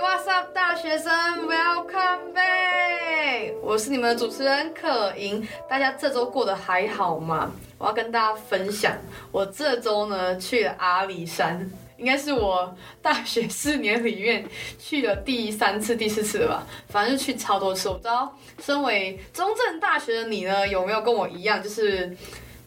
哇塞大学生？Welcome back！我是你们的主持人可盈。大家这周过得还好吗？我要跟大家分享，我这周呢去了阿里山，应该是我大学四年里面去了第三次、第四次了吧，反正就去超多次。我不知道，身为中正大学的你呢，有没有跟我一样，就是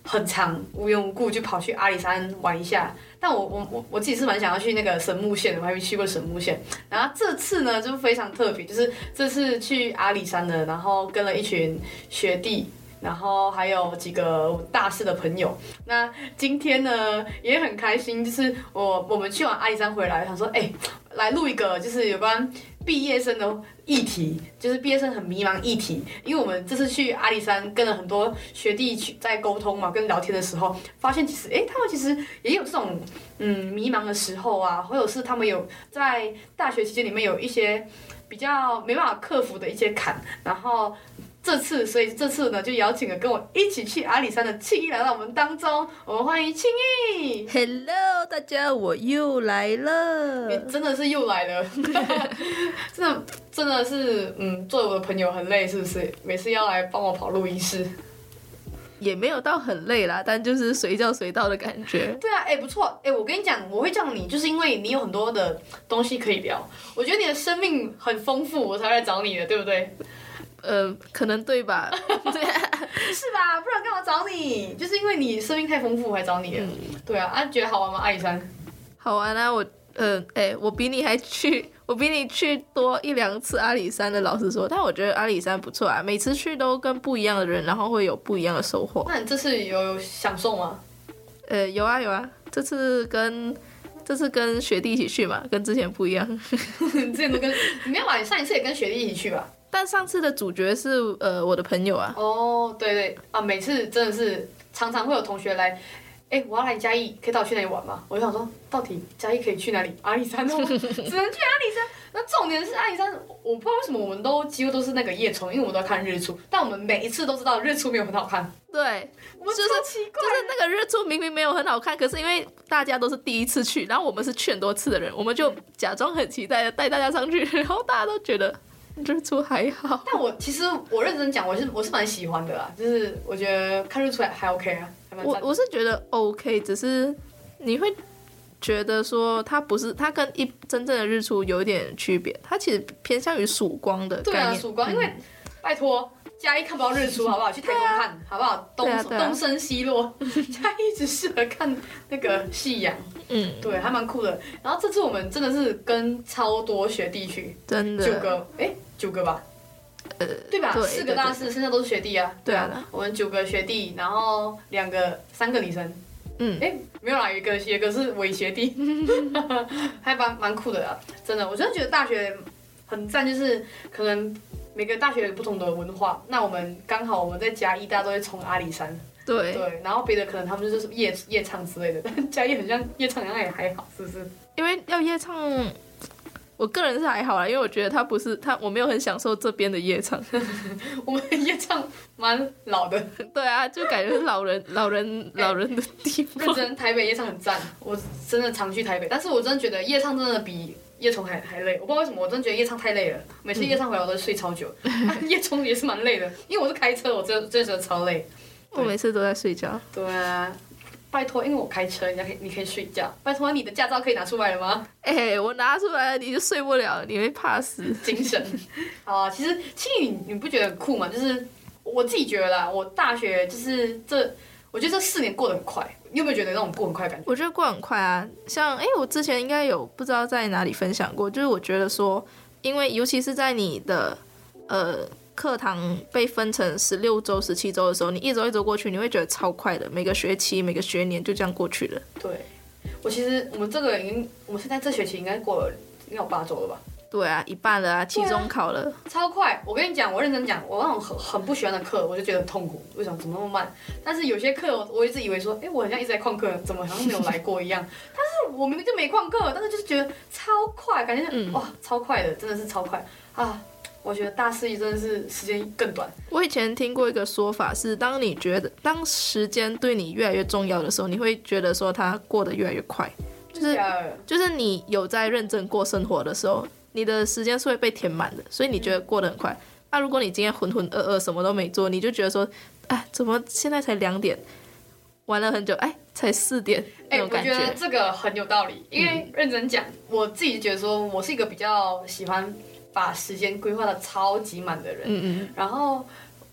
很常无缘无故就跑去阿里山玩一下？但我我我我自己是蛮想要去那个神木县的，我还没去过神木县。然后这次呢就非常特别，就是这次去阿里山的，然后跟了一群学弟，然后还有几个大四的朋友。那今天呢也很开心，就是我我们去完阿里山回来，想说哎、来录一个就是有关毕业生的议题，就是毕业生很迷茫议题。因为我们这次去阿里山跟了很多学弟去在沟通嘛，跟聊天的时候，发现其实哎、他们其实也有这种嗯迷茫的时候啊，或者是他们有在大学期间里面有一些比较没办法克服的一些坎，然后。这次，所以这次呢，就邀请了跟我一起去阿里山的庆义来到我们当中。我们欢迎庆义。Hello，大家，我又来了。你真的是又来了，真的真的是，嗯，作为我的朋友很累，是不是？每次要来帮我跑录音室，也没有到很累啦，但就是随叫随到的感觉。对啊，哎，不错，哎，我跟你讲，我会叫你，就是因为你有很多的东西可以聊。我觉得你的生命很丰富，我才来找你的，对不对？呃，可能对吧？对啊，是吧？不然干嘛找你？就是因为你生命太丰富，我才找你。嗯，对啊，啊，觉得好玩吗？阿里山，好玩啊！我，呃，哎、欸，我比你还去，我比你去多一两次阿里山的。老实说，但我觉得阿里山不错啊，每次去都跟不一样的人，然后会有不一样的收获。那你这次有享受吗？呃，有啊有啊，这次跟这次跟学弟一起去嘛，跟之前不一样。之前都跟你没有吧？你上一次也跟学弟一起去吧？但上次的主角是呃我的朋友啊。哦，对对啊，每次真的是常常会有同学来，哎，我要来嘉义，可以带我去哪里玩吗？我就想说，到底嘉义可以去哪里？阿里山哦，只能去阿里山。那重点是阿里山，我不知道为什么我们都几乎都是那个夜冲，因为我们都要看日出，但我们每一次都知道日出没有很好看。对，我们就是奇怪，就是那个日出明明没有很好看，可是因为大家都是第一次去，然后我们是去很多次的人，我们就假装很期待的带大家上去，然后大家都觉得。日出还好，但我其实我认真讲，我是我是蛮喜欢的啦，就是我觉得看日出还还 OK 啊，我我是觉得 OK，只是你会觉得说它不是它跟一真正的日出有一点区别，它其实偏向于曙光的概念。对啊，曙光，因为、嗯、拜托嘉义看不到日出好不好？去台东看、啊、好不好？东、啊啊、东升西落，嘉义只适合看那个夕阳。嗯，对，还蛮酷的。然后这次我们真的是跟超多学弟去，真的九个，哎，九个吧，呃，对吧？对四个大四，剩下都是学弟啊。对啊，我们九个学弟，然后两个、三个女生。嗯，哎，没有啦，一个一个是伪学弟，还蛮蛮酷的啊。真的，我真的觉得大学很赞，就是可能每个大学有不同的文化。那我们刚好我们在嘉义，大家都会冲阿里山。对对，然后别的可能他们就是夜夜唱之类的，但 嘉义很像夜唱，好像也还好，是不是？因为要夜唱，我个人是还好啦，因为我觉得他不是他，我没有很享受这边的夜唱。我们夜唱蛮老的，对啊，就感觉是老人老人老人的地方。认真，台北夜唱很赞，我真的常去台北，但是我真的觉得夜唱真的比夜冲还还累，我不知道为什么，我真的觉得夜唱太累了，每次夜唱回来我都睡超久，嗯啊、夜冲也是蛮累的，因为我是开车，我真的真的觉得超累。我每次都在睡觉。对啊，拜托，因为我开车，人家可以，你可以睡觉。拜托，你的驾照可以拿出来了吗？哎、欸，我拿出来了，你就睡不了，你会怕死。精 神啊，其实庆宇，你不觉得很酷吗？就是我自己觉得啦，我大学就是这，我觉得这四年过得很快。你有没有觉得那种过很快的感觉？我觉得过很快啊，像哎、欸，我之前应该有不知道在哪里分享过，就是我觉得说，因为尤其是在你的呃。课堂被分成十六周、十七周的时候，你一周一周过去，你会觉得超快的。每个学期、每个学年就这样过去了。对，我其实我们这个已经，我们现在这学期应该过了，应该有八周了吧？对啊，一半了啊，期中考了，超快。我跟你讲，我认真讲，我那种很很不喜欢的课，我就觉得很痛苦。为什么？怎么那么慢？但是有些课，我我一直以为说，哎，我好像一直在旷课，怎么好像没有来过一样？但是我明明就没旷课，但是就是觉得超快，感觉、嗯、哇，超快的，真的是超快啊！我觉得大四一真的是时间更短。我以前听过一个说法是，当你觉得当时间对你越来越重要的时候，你会觉得说它过得越来越快。就是就是你有在认真过生活的时候，你的时间是会被填满的，所以你觉得过得很快。那、嗯啊、如果你今天浑浑噩噩什么都没做，你就觉得说，哎，怎么现在才两点？玩了很久，哎，才四点，哎，我觉得这个很有道理，因为认真讲，嗯、我自己觉得说，我是一个比较喜欢把时间规划的超级满的人，嗯嗯，然后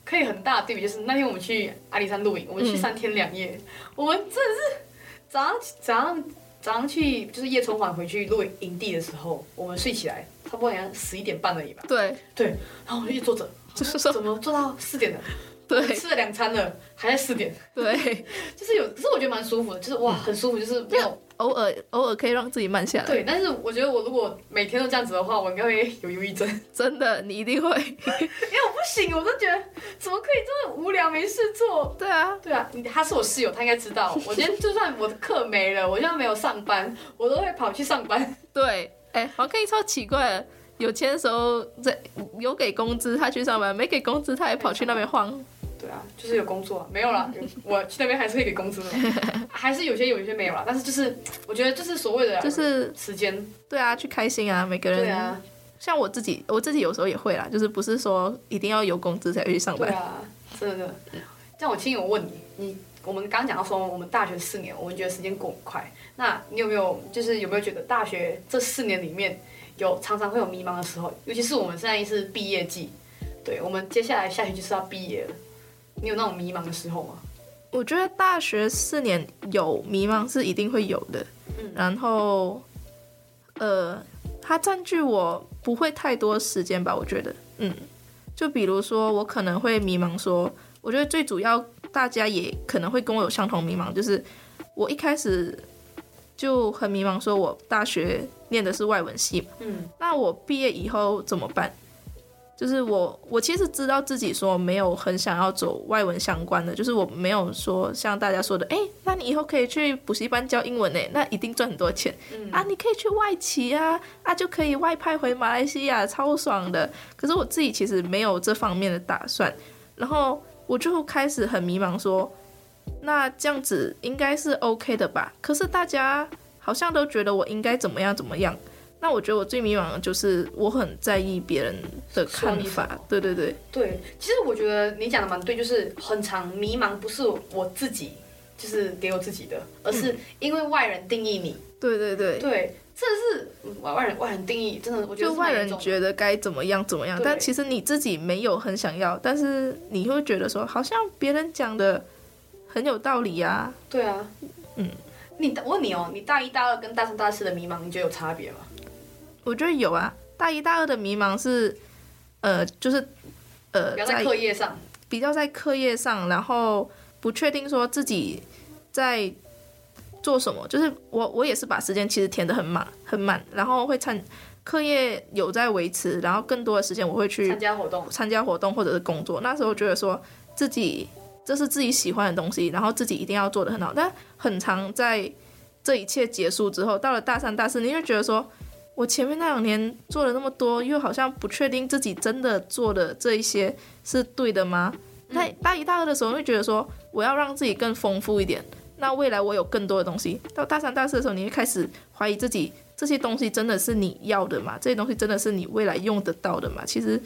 可以很大的对比就是那天我们去阿里山露营，我们去三天两夜，嗯、我们真的是早上早上早上去就是夜冲完回去露营营地的时候，我们睡起来差不多好像十一点半而已吧，对。对，然后我就一直坐着，就是说怎么坐到四点的？对，吃了两餐了，还在四点。对，就是有，可是我觉得蛮舒服的，就是哇，很舒服，就是没有偶尔偶尔可以让自己慢下来。对，但是我觉得我如果每天都这样子的话，我应该会有忧郁症。真的，你一定会，因为我不行，我都觉得怎么可以这么无聊没事做？对啊，对啊，你他是我室友，他应该知道。我今天就算我的课没了，我现在没有上班，我都会跑去上班。对，哎、欸，黄凯超奇怪了，有钱的时候在有给工资，他去上班；没给工资，他也跑去那边晃。对啊，就是有工作，没有了。我去那边还是可以给工资的，还是有些有一些没有了。但是就是我觉得就是所谓的就是时间，对啊，去开心啊，每个人。对啊，像我自己，我自己有时候也会啦，就是不是说一定要有工资才去上班。对啊，真的。这样我亲友问你，你我们刚讲到说我们大学四年，我们觉得时间过很快。那你有没有就是有没有觉得大学这四年里面有常常会有迷茫的时候？尤其是我们现在是毕业季，对，我们接下来下学期就是要毕业了。你有那种迷茫的时候吗？我觉得大学四年有迷茫是一定会有的，嗯，然后，呃，它占据我不会太多时间吧，我觉得，嗯，就比如说我可能会迷茫说，我觉得最主要大家也可能会跟我有相同迷茫，就是我一开始就很迷茫，说我大学念的是外文系，嗯，那我毕业以后怎么办？就是我，我其实知道自己说没有很想要走外文相关的，就是我没有说像大家说的，哎，那你以后可以去补习班教英文呢，那一定赚很多钱，嗯、啊，你可以去外企啊，啊就可以外派回马来西亚，超爽的。可是我自己其实没有这方面的打算，然后我就开始很迷茫说，说那这样子应该是 OK 的吧？可是大家好像都觉得我应该怎么样怎么样。那我觉得我最迷茫的就是我很在意别人的看法，对对对对。其实我觉得你讲的蛮对，就是很长迷茫，不是我自己就是给我自己的，而是因为外人定义你。对对对对，这是外外人外人定义，真的我觉得就外人觉得该怎么样怎么样，但其实你自己没有很想要，但是你会觉得说好像别人讲的很有道理啊。对啊，嗯，你我问你哦，你大一大二跟大三大四的迷茫，你觉得有差别吗？我觉得有啊，大一、大二的迷茫是，呃，就是，呃，在课业上，比较在课业上，然后不确定说自己在做什么。就是我，我也是把时间其实填得很满，很满，然后会参课业有在维持，然后更多的时间我会去参加活动，参加活动或者是工作。那时候觉得说自己这是自己喜欢的东西，然后自己一定要做的很好。但很长在这一切结束之后，到了大三、大四，你会觉得说。我前面那两年做了那么多，又好像不确定自己真的做的这一些是对的吗？在、嗯、大一、大二的时候，会觉得说我要让自己更丰富一点，那未来我有更多的东西。到大三、大四的时候，你会开始怀疑自己，这些东西真的是你要的吗？这些东西真的是你未来用得到的吗？其实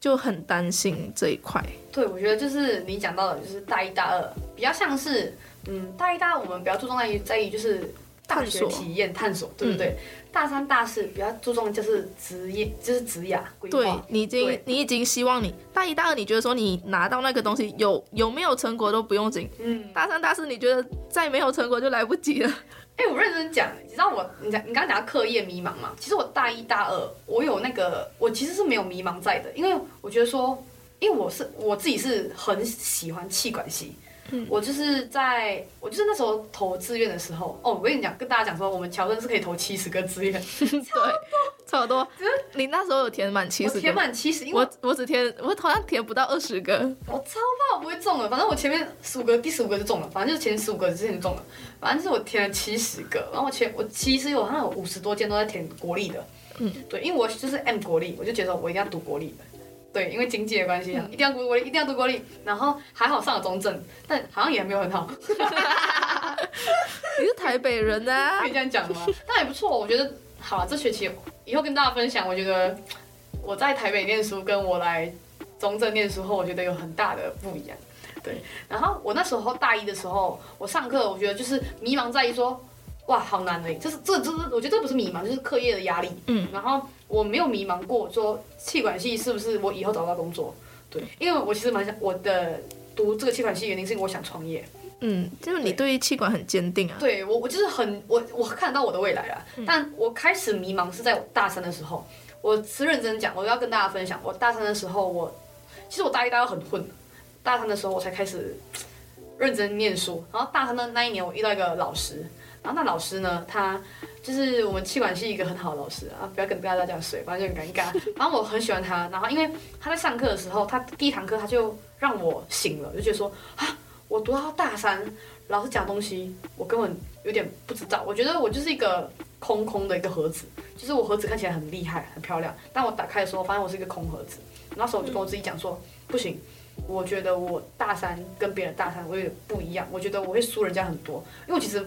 就很担心这一块。对，我觉得就是你讲到的，就是大一、大二比较像是，嗯，大一、大二我们比较注重在于在于就是大学体验、探索，对不对？嗯大三、大四比较注重就是职业，就是职涯规划。对，你已经你已经希望你大一、大二，你觉得说你拿到那个东西有有没有成果都不用紧。嗯。大三、大四，你觉得再没有成果就来不及了。哎、欸，我认真讲，你知道我，你讲你刚刚讲到课业迷茫嘛？其实我大一、大二，我有那个，我其实是没有迷茫在的，因为我觉得说，因为我是我自己是很喜欢气管系。嗯、我就是在，我就是那时候投志愿的时候，哦，我跟你讲，跟大家讲说，我们乔生是可以投七十个志愿，对，差不多。你那时候有填满七十个？填满七十，因为我我只填，我好像填不到二十个。我超怕我不会中了，反正我前面十五个，第十五个就中了，反正就是前十五个之前就中了，反正就是我填了七十个，然后我前我其实有好像有五十多间都在填国立的，嗯，对，因为我就是 M 国立，我就觉得我一定要读国立的。对，因为经济的关系啊，一定要读国立，一定要读国立。然后还好上了中正，但好像也没有很好。你是台北人啊？可以这样讲吗？但也不错，我觉得好了。这学期以后跟大家分享，我觉得我在台北念书跟我来中正念书后，我觉得有很大的不一样。对，然后我那时候大一的时候，我上课我觉得就是迷茫在于说，哇，好难的，就是这这我觉得这不是迷茫，就是课业的压力。嗯，然后我没有迷茫过说气管系是不是我以后找不到工作？对，因为我其实蛮想我的读这个气管系原因是因为我想创业。嗯，就是你对气管很坚定啊。对我，我就是很我我看得到我的未来了，嗯，但我开始迷茫是在我大三的时候。我是认真讲，我要跟大家分享，我大三的时候我，我其实我大一、大二很混。大三的时候我才开始认真念书，然后大三的那一年我遇到一个老师，然后那老师呢，他就是我们气管系一个很好的老师啊，不要跟大家这样说，反正就很尴尬。然后我很喜欢他，然后因为他在上课的时候，他第一堂课他就让我醒了，就觉得说啊，我读到大三，老师讲东西我根本有点不知道，我觉得我就是一个空空的一个盒子，就是我盒子看起来很厉害很漂亮，但我打开的时候发现我是一个空盒子，那时候我就跟我自己讲说不行。我觉得我大三跟别人大三我有点不一样，我觉得我会输人家很多，因为我其实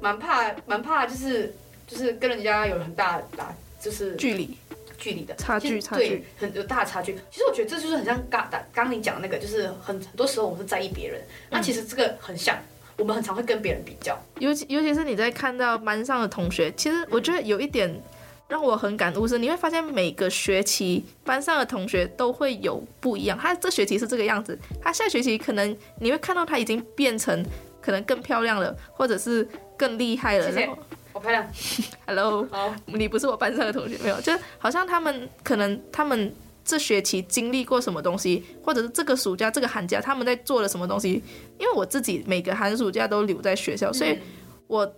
蛮怕蛮怕，就是就是跟人家有很大大就是距离距离的差距差距，对，很有大的差距。其实我觉得这就是很像刚刚刚你讲的那个，就是很很多时候我们是在意别人，那其实这个很像，我们很常会跟别人比较，尤其尤其是你在看到班上的同学，其实我觉得有一点。让我很感悟是，你会发现每个学期班上的同学都会有不一样。他这学期是这个样子，他下学期可能你会看到他已经变成可能更漂亮了，或者是更厉害了。谢谢，我漂亮。Hello，好，你不是我班上的同学，没有，就好像他们可能他们这学期经历过什么东西，或者是这个暑假这个寒假他们在做了什么东西。因为我自己每个寒暑假都留在学校，所以我。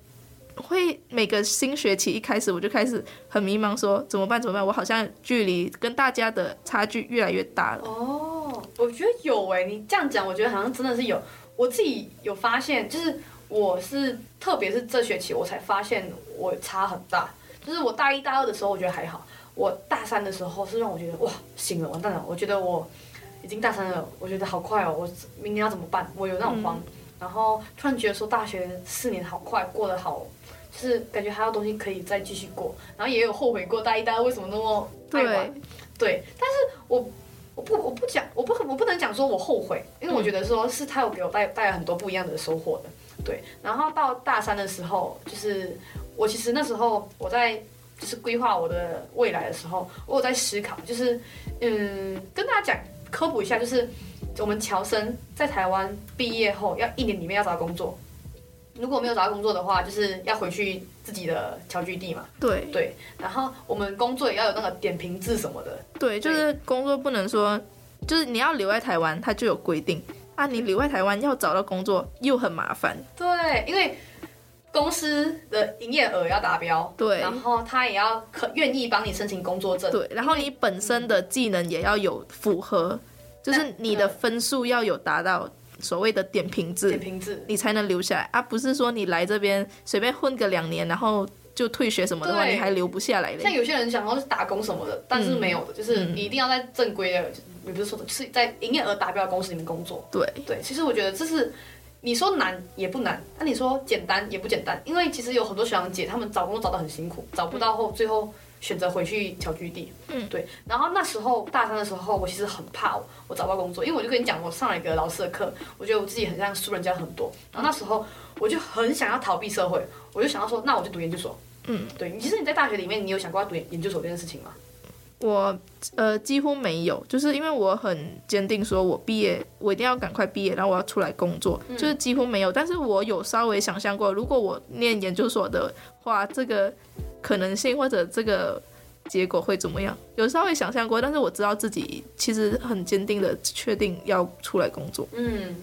会每个新学期一开始我就开始很迷茫，说怎么办？怎么办？我好像距离跟大家的差距越来越大了。哦，我觉得有诶，你这样讲，我觉得好像真的是有。我自己有发现，就是我是特别是这学期我才发现我差很大。就是我大一大二的时候我觉得还好，我大三的时候是让我觉得哇，醒了，完蛋了！我觉得我已经大三了，我觉得好快哦，我明年要怎么办？我有那种慌，嗯、然后突然觉得说大学四年好快，过得好。就是感觉还有东西可以再继续过，然后也有后悔过大一、大二为什么那么爱玩，对，对，但是我我不我不讲我不我不能讲说我后悔，因为我觉得说是他有给我带带来很多不一样的收获的，对。然后到大三的时候，就是我其实那时候我在就是规划我的未来的时候，我有在思考，就是嗯跟大家讲科普一下，就是我们侨生在台湾毕业后要一年里面要找工作。如果没有找到工作的话，就是要回去自己的侨居地嘛。对对，然后我们工作也要有那个点评制什么的。对，就是工作不能说，就是你要留在台湾，它就有规定啊。你留在台湾要找到工作又很麻烦。对，因为公司的营业额要达标。对，然后他也要可愿意帮你申请工作证。对，然后你本身的技能也要有符合，就是你的分数要有达到。所谓的点评制，点评制，你才能留下来啊！不是说你来这边随便混个两年，然后就退学什么的话，你还留不下来。像有些人想要是打工什么的，但是没有的，嗯、就是你一定要在正规的，也不是说的，是在营业额达标的公司里面工作。对对，其实我觉得这是你说难也不难，那你说简单也不简单，因为其实有很多学长姐他们找工作找得很辛苦，找不到后最后。选择回去小居地，嗯，对。然后那时候大三的时候，我其实很怕我，我找不到工作，因为我就跟你讲，我上了一个老师的课，我觉得我自己很像输人家很多。然后那时候我就很想要逃避社会，我就想要说，那我就读研究所。嗯，对。其实你在大学里面，你有想过要读研究所这件事情吗？我呃几乎没有，就是因为我很坚定，说我毕业我一定要赶快毕业，然后我要出来工作，就是几乎没有。但是我有稍微想象过，如果我念研究所的话，这个。可能性或者这个结果会怎么样？有稍微想象过，但是我知道自己其实很坚定的确定要出来工作。嗯，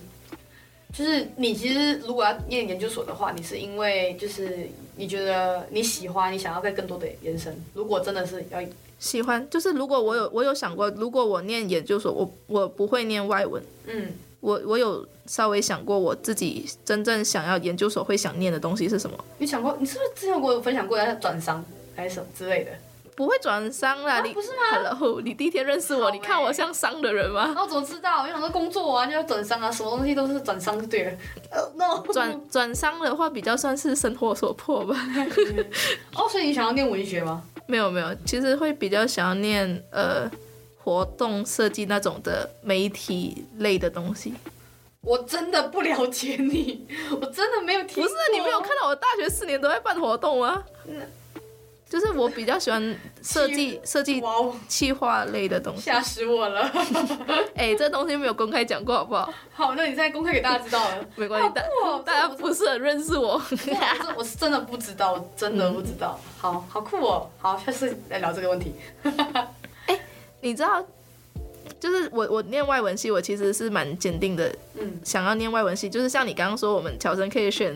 就是你其实如果要念研究所的话，你是因为就是你觉得你喜欢，你想要再更多的延伸。如果真的是要喜欢，就是如果我有我有想过，如果我念研究所，我我不会念外文。嗯，我我有稍微想过，我自己真正想要研究所会想念的东西是什么？你想过？你是不是之前跟我分享过要转商还是什么之类的？不会转商啦，你、啊、不是吗？Hello，你第一天认识我，欸、你看我像商的人吗？那我怎么知道？我想说工作啊，就要转商啊，什么东西都是转商就对了。Uh, no，转转商的话比较算是生活所迫吧。哦，所以你想要念文学吗？没有没有，其实会比较想要念呃活动设计那种的媒体类的东西。我真的不了解你，我真的没有听。不是你没有看到我大学四年都在办活动吗？就是我比较喜欢设计 设计企划类的东西。吓死我了！哎、欸，这东西没有公开讲过，好不好？好，那你现在公开给大家知道了。没关系，大、哦、大家不是很认识我。我我是真的不知道，我真的不知道。嗯、好好酷哦！好，下次来聊这个问题。你知道？就是我，我念外文系，我其实是蛮坚定的，嗯，想要念外文系。就是像你刚刚说，我们侨生可以选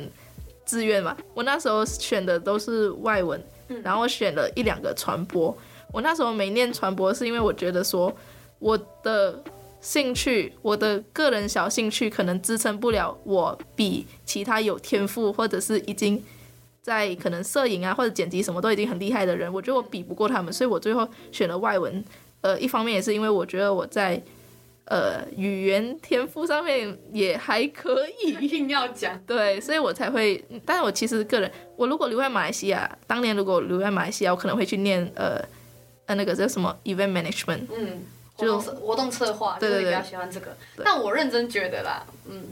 志愿嘛，我那时候选的都是外文，然后我选了一两个传播。我那时候没念传播，是因为我觉得说我的兴趣，我的个人小兴趣可能支撑不了我比其他有天赋或者是已经在可能摄影啊或者剪辑什么都已经很厉害的人，我觉得我比不过他们，所以我最后选了外文。呃，一方面也是因为我觉得我在呃语言天赋上面也还可以，一定要讲对，所以我才会。但是我其实个人，我如果留在马来西亚，当年如果留在马来西亚，我可能会去念呃呃那个叫什么 event management，嗯，就活动策划，对对对，比较喜欢这个。但我认真觉得啦，嗯。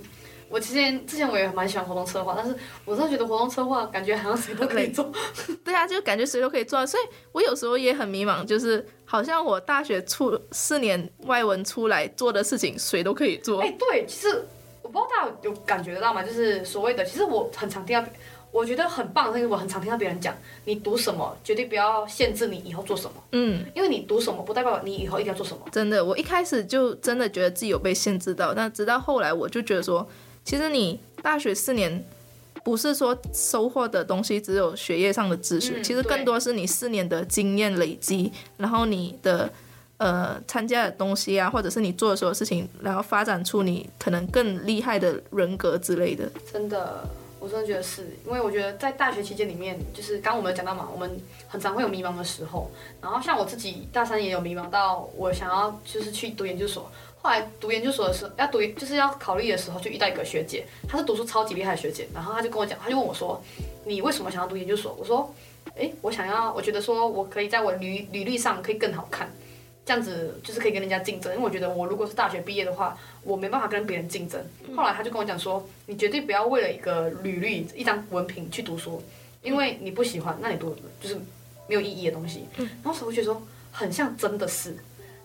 我之前之前我也蛮喜欢活动策划，但是我真的觉得活动策划感觉好像谁都可以做。对啊，就感觉谁都可以做，所以我有时候也很迷茫，就是好像我大学出四年外文出来做的事情，谁都可以做。哎、欸，对，其实我不知道大家有感觉得到吗？就是所谓的，其实我很常听到，我觉得很棒，是因为我很常听到别人讲，你读什么，绝对不要限制你以后做什么。嗯，因为你读什么，不代表你以后一定要做什么。真的，我一开始就真的觉得自己有被限制到，但直到后来，我就觉得说。其实你大学四年，不是说收获的东西只有学业上的知识，嗯、其实更多是你四年的经验累积，然后你的呃参加的东西啊，或者是你做的所有事情，然后发展出你可能更厉害的人格之类的。真的，我真的觉得是因为我觉得在大学期间里面，就是刚刚我们有讲到嘛，我们很常会有迷茫的时候，然后像我自己大三也有迷茫到我想要就是去读研究所。后来读研究所的时候，要读就是要考虑的时候，就遇到一个学姐，她是读书超级厉害的学姐，然后她就跟我讲，她就问我说：“你为什么想要读研究所？”我说：“诶，我想要，我觉得说我可以在我履履历上可以更好看，这样子就是可以跟人家竞争。因为我觉得我如果是大学毕业的话，我没办法跟别人竞争。”后来她就跟我讲说：“你绝对不要为了一个履历、一张文凭去读书，因为你不喜欢，那你读就是没有意义的东西。”然后我觉得说很像真的是，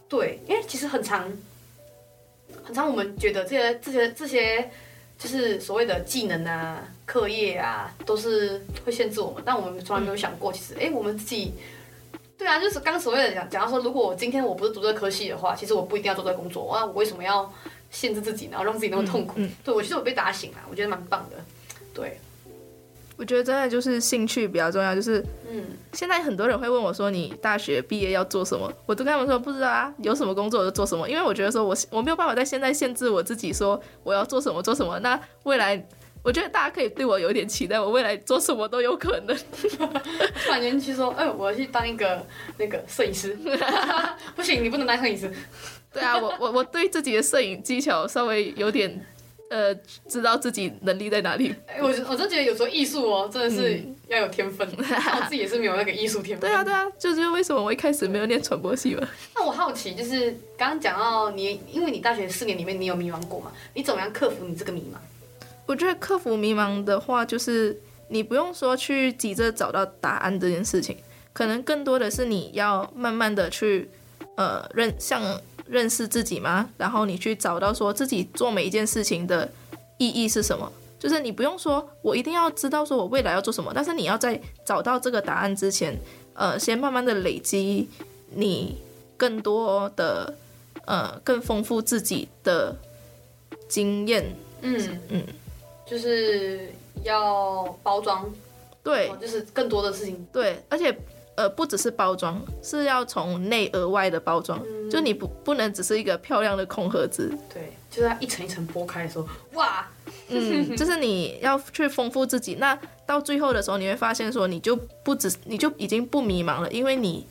对，因为其实很常。很常我们觉得这些这些这些就是所谓的技能啊、课业啊，都是会限制我们。但我们从来没有想过，其实哎，我们自己，对啊，就是刚所谓的讲假如说，如果我今天我不是读这个科系的话，其实我不一定要做这个工作。那我为什么要限制自己，然后让自己那么痛苦？嗯嗯、对我其实我被打醒了，我觉得蛮棒的，对。我觉得真的就是兴趣比较重要，就是，嗯，现在很多人会问我说，你大学毕业要做什么？我都跟他们说不知道啊，有什么工作我就做什么，因为我觉得说我我没有办法在现在限制我自己说我要做什么做什么。那未来，我觉得大家可以对我有一点期待，我未来做什么都有可能。突然间去说，哎、欸，我要去当一个那个摄影师，不行，你不能当摄影师。对啊，我我我对自己的摄影技巧稍微有点。呃，知道自己能力在哪里。欸、我我真觉得有时候艺术哦，真的是要有天分。嗯、我自己也是没有那个艺术天分。对啊，对啊，就是为什么我一开始没有念传播系嘛。那我好奇，就是刚刚讲到你，因为你大学四年里面你有迷茫过嘛？你怎么样克服你这个迷茫？我觉得克服迷茫的话，就是你不用说去急着找到答案这件事情，可能更多的是你要慢慢的去呃认像。认识自己吗？然后你去找到说自己做每一件事情的意义是什么？就是你不用说，我一定要知道说我未来要做什么，但是你要在找到这个答案之前，呃，先慢慢的累积你更多的呃更丰富自己的经验。嗯嗯，嗯就是要包装，对，就是更多的事情，对，而且。呃，不只是包装，是要从内而外的包装，嗯、就你不不能只是一个漂亮的空盒子。对，就是它一层一层剥开的时候，哇，嗯，就是你要去丰富自己。那到最后的时候，你会发现说，你就不只，你就已经不迷茫了，因为你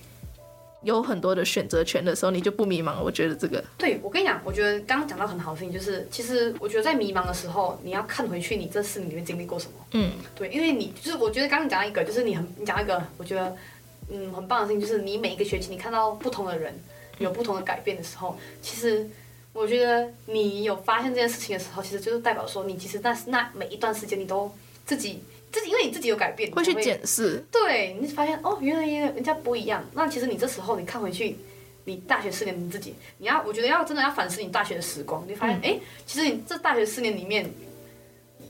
有很多的选择权的时候，你就不迷茫了。我觉得这个，对，我跟你讲，我觉得刚刚讲到很好的事情，就是其实我觉得在迷茫的时候，你要看回去你这四年里面经历过什么。嗯，对，因为你就是我觉得刚刚讲到一个，就是你很你讲一个，我觉得。嗯很棒的事情，就是你每一个学期你看到不同的人有不同的改变的时候，其实我觉得你有发现这件事情的时候，其实就是代表说你其实那那每一段时间你都自己自己，因为你自己有改变，会去检视，对，你发现哦，原来人家不一样。那其实你这时候你看回去，你大学四年你自己，你要我觉得要真的要反思你大学的时光，你发现哎、嗯，其实你这大学四年里面。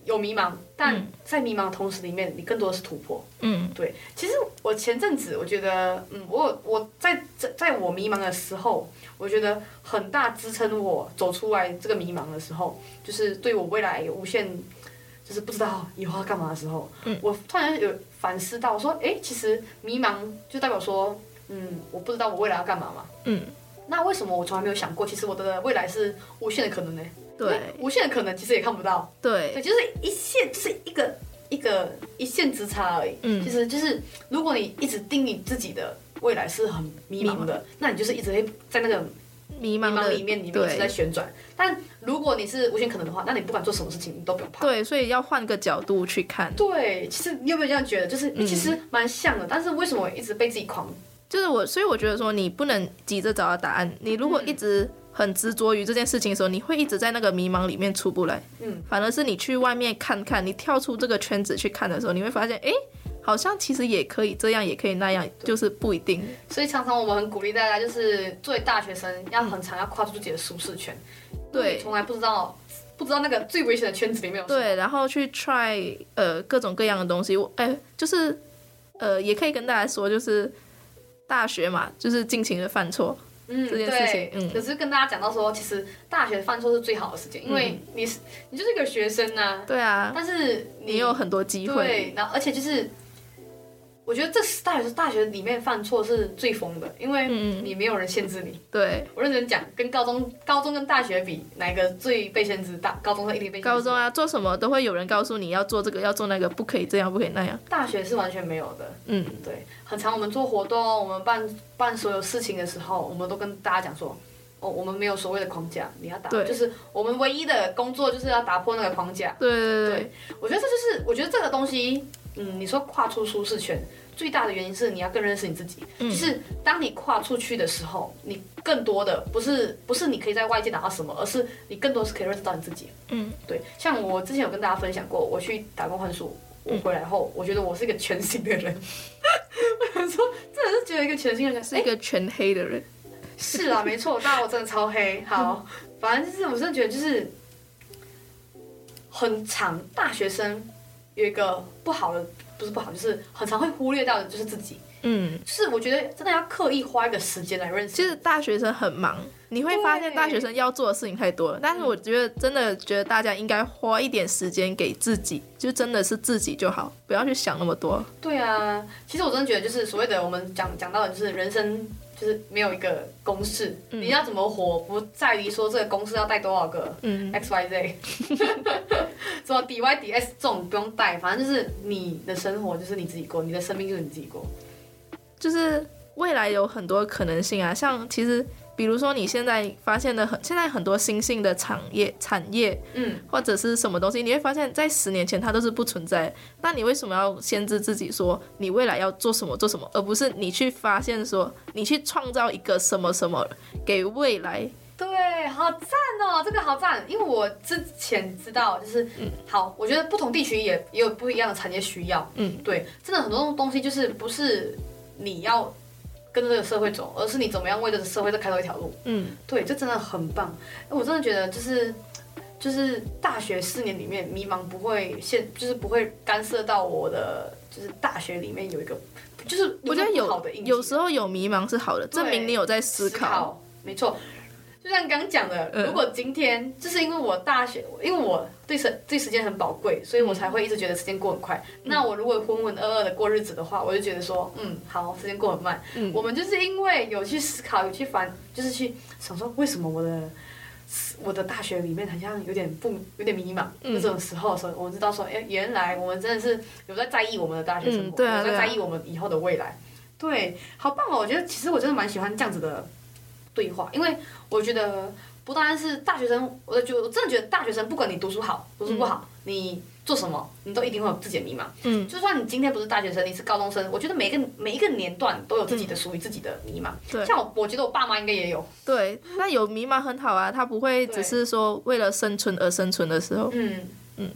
有迷茫，但在迷茫的同时里面，你更多的是突破。嗯，对。其实我前阵子，我觉得，嗯，我我在在在我迷茫的时候，我觉得很大支撑我走出来这个迷茫的时候，就是对我未来有无限，就是不知道以后要干嘛的时候，嗯，我突然有反思到说，哎，其实迷茫就代表说，嗯，我不知道我未来要干嘛嘛。嗯，那为什么我从来没有想过，其实我的未来是无限的可能呢？对，无限的可能其实也看不到。对，对，就是一线，就是一个一个一线之差而已。嗯，其实就是如果你一直定义自己的未来是很迷茫的，那你就是一直会在那个迷茫里面里面一直在旋转。但如果你是无限可能的话，那你不管做什么事情，你都不用怕。对，所以要换个角度去看。对，其实你有没有这样觉得？就是其实蛮像的，嗯，但是为什么我一直被自己狂？就是我，所以我觉得说你不能急着找到答案。你如果一直，嗯很执着于这件事情的时候，你会一直在那个迷茫里面出不来。嗯，反而是你去外面看看，你跳出这个圈子去看的时候，你会发现，哎，好像其实也可以这样，也可以那样，就是不一定。所以常常我们很鼓励大家，就是作为大学生，要很常要跨出自己的舒适圈。对，从来不知道不知道那个最危险的圈子里面有。对，然后去 try 呃各种各样的东西。我哎，就是呃也可以跟大家说，就是大学嘛，就是尽情的犯错。嗯，这件事情，嗯，可是跟大家讲到说，其实大学犯错是最好的时间，嗯，因为你是你就是一个学生呐，啊，对啊，但是你，你有很多机会，对，然后而且就是，我觉得这是大学大学里面犯错是最疯的，因为你没有人限制你。对，我认真讲，跟高中高中跟大学比，哪一个最被限制？大高中一定被限制。高中啊，做什么都会有人告诉你要做这个，要做那个，不可以这样，不可以那样。大学是完全没有的，嗯，对。很常我们做活动，我们办办所有事情的时候，我们都跟大家讲说，哦，我们没有所谓的框架，你要打，就是我们唯一的工作就是要打破那个框架。对对对，对，我觉得这就是，我觉得这个东西，嗯，你说跨出舒适圈，最大的原因是你要更认识你自己。嗯，就是当你跨出去的时候，你更多的不是不是你可以在外界拿到什么，而是你更多是可以认识到你自己。嗯，对，像我之前有跟大家分享过，我去打工换宿，我回来后，我觉得我是一个全新的人。我想说，真的是觉得一个全新的人，是一个全黑的人。是啊，没错，但我真的超黑。好，反正就是，我真的觉得就是很长大学生有一个不好的，不是不好，就是很常会忽略到的，就是自己。嗯，就是我觉得真的要刻意花一个时间来认识。其实大学生很忙，你会发现大学生要做的事情太多了。但是我觉得真的觉得大家应该花一点时间给自己，就真的是自己就好，不要去想那么多。对啊，其实我真的觉得就是所谓的我们讲讲到的就是人生就是没有一个公式，嗯、你要怎么活不在于说这个公式要带多少个 X Y Z，什么 D Y D S 这种不用带，反正就是你的生活就是你自己过，你的生命就是你自己过。就是未来有很多可能性啊，像其实比如说你现在发现的很，现在很多新兴的产业产业，嗯，或者是什么东西，你会发现在十年前它都是不存在。那你为什么要限制自己说你未来要做什么做什么，而不是你去发现说你去创造一个什么什么给未来？对，好赞哦，这个好赞，因为我之前知道就是，嗯，好，我觉得不同地区也也有不一样的产业需要，嗯，对，真的很多东西就是不是。你要跟着这个社会走，而是你怎么样为这个社会再开拓一条路。嗯，对，这真的很棒。我真的觉得就是就是大学四年里面迷茫不会现，就是不会干涉到我的，就是大学里面有一个，就是我觉得有有时候有迷茫是好的，证明你有在思考。思考没错。就像刚刚讲的，如果今天就是因为我大学，因为我对时对时间很宝贵，所以我才会一直觉得时间过很快。嗯、那我如果浑浑噩噩的过日子的话，我就觉得说，嗯，好，时间过很慢。嗯、我们就是因为有去思考，有去烦，就是去想说，为什么我的我的大学里面好像有点不有点迷茫？嗯、这种时候所以，我们知道说，哎，原来我们真的是有在在意我们的大学生活，嗯对啊、有在在意我们以后的未来。对，好棒哦！我觉得其实我真的蛮喜欢这样子的。对话，因为我觉得不单是大学生，我就我真的觉得大学生，不管你读书好，读书不好，嗯、你做什么，你都一定会有自己的迷茫。嗯，就算你今天不是大学生，你是高中生，我觉得每个每一个年段都有自己的属于自己的迷茫。对，像我，我觉得我爸妈应该也有。对，那有迷茫很好啊，他不会只是说为了生存而生存的时候。嗯嗯，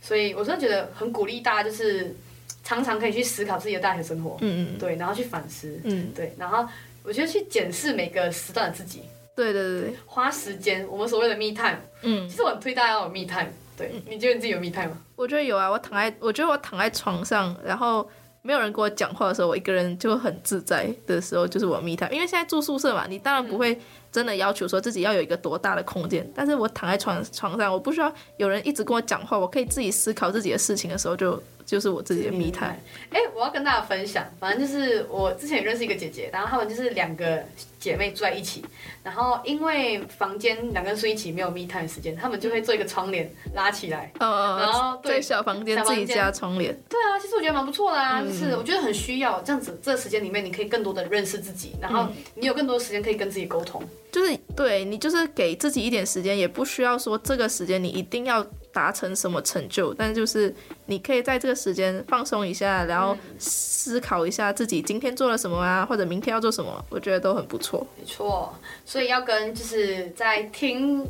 所以我真的觉得很鼓励大家，就是常常可以去思考自己的大学生活。嗯嗯，对，然后去反思。嗯，对，然后我觉得去检视每个时段的自己。对对对对，花时间，我们所谓的 me time。嗯，其实我很推大家要有 me time。对，你觉得你自己有 me time 吗？我觉得有啊，我躺在，我觉得我躺在床上，然后没有人跟我讲话的时候，我一个人就很自在的时候，就是我 me time。因为现在住宿舍嘛，你当然不会真的要求说自己要有一个多大的空间，嗯、但是我躺在床床上，我不需要有人一直跟我讲话，我可以自己思考自己的事情的时候就，就就是我自己的 me time。哎，我要跟大家分享，反正就是我之前也认识一个姐姐，然后他们就是两个。姐妹住在一起，然后因为房间两个人睡一起没有密探的时间，他们就会做一个窗帘拉起来，哦、然后对小房间自己加窗帘。对啊，其实我觉得蛮不错的啊，嗯、就是我觉得很需要这样子，这个时间里面你可以更多的认识自己，然后你有更多的时间可以跟自己沟通。就是对你就是给自己一点时间，也不需要说这个时间你一定要达成什么成就，但就是你可以在这个时间放松一下，然后思考一下自己今天做了什么啊，或者明天要做什么，我觉得都很不错。没错，所以要跟就是在听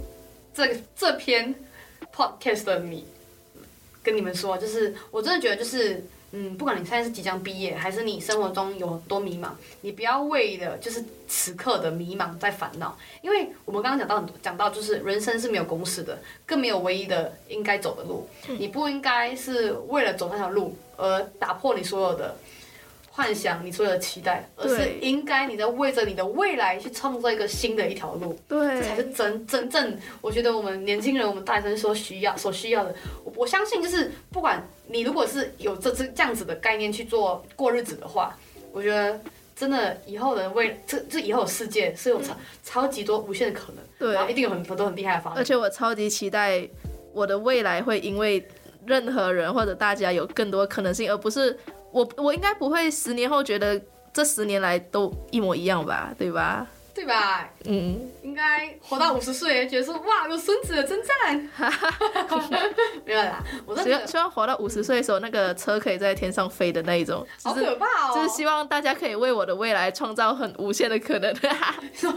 这这篇 podcast 的你，跟你们说，就是我真的觉得就是。嗯，不管你现在是即将毕业，还是你生活中有多迷茫，你不要为了就是此刻的迷茫在烦恼，因为我们刚刚讲到很多，讲到就是人生是没有公式的，更没有唯一的应该走的路，你不应该是为了走那条路而打破你所有的幻想，你所有的期待，而是应该你在为着你的未来去创造一个新的一条路，对，这才是真真正我觉得我们年轻人，我们大学生所需要所需要的，我我相信就是不管。你如果是有这这这样子的概念去做过日子的话，我觉得真的以后的未这这以后的世界是有超超级多无限的可能，对，然后一定有很多都很厉害的发展。而且我超级期待我的未来会因为任何人或者大家有更多可能性，而不是我我应该不会十年后觉得这十年来都一模一样吧，对吧？对吧？嗯，应该活到五十岁，觉得说哇，有孙子了，真赞。没有啦，我希望希望活到五十岁的时候，那个车可以在天上飞的那一种。好可怕哦！就是希望大家可以为我的未来创造很无限的可能。说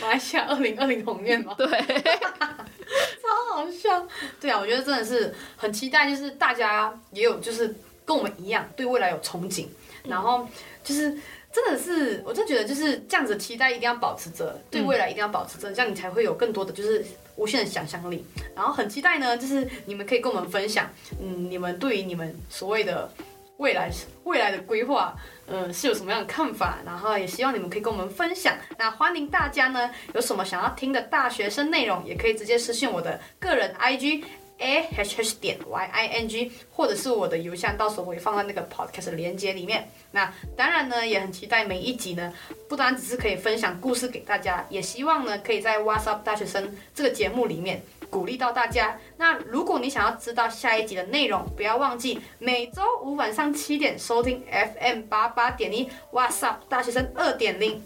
马来西亚二零二零宏愿吗？对，超好笑。对啊，我觉得真的是很期待，就是大家也有就是跟我们一样对未来有憧憬，然后就是。真的是，我真的觉得就是这样子，期待一定要保持着，对未来一定要保持着，这样你才会有更多的就是无限的想象力。然后很期待呢，就是你们可以跟我们分享，嗯，你们对于你们所谓的未来未来的规划，嗯，是有什么样的看法？然后也希望你们可以跟我们分享。那欢迎大家呢，有什么想要听的大学生内容，也可以直接私信我的个人 IG。A h h 点 y i n g，或者是我的邮箱，到时候我会放在那个 podcast 连接里面。那当然呢，也很期待每一集呢，不单只是可以分享故事给大家，也希望呢，可以在 What's Up 大学生这个节目里面鼓励到大家。那如果你想要知道下一集的内容，不要忘记每周五晚上七点收听 FM 八八点一 What's Up 大学生二点零。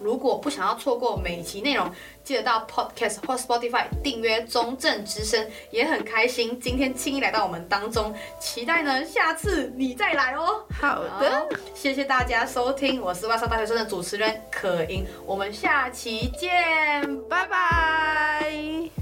如果不想要错过每一期内容，记得到 Podcast 或 Spotify 订阅中正之声，也很开心今天轻易来到我们当中，期待呢下次你再来哦。好的，谢谢大家收听，我是外商大学生的主持人可盈，我们下期见，拜拜。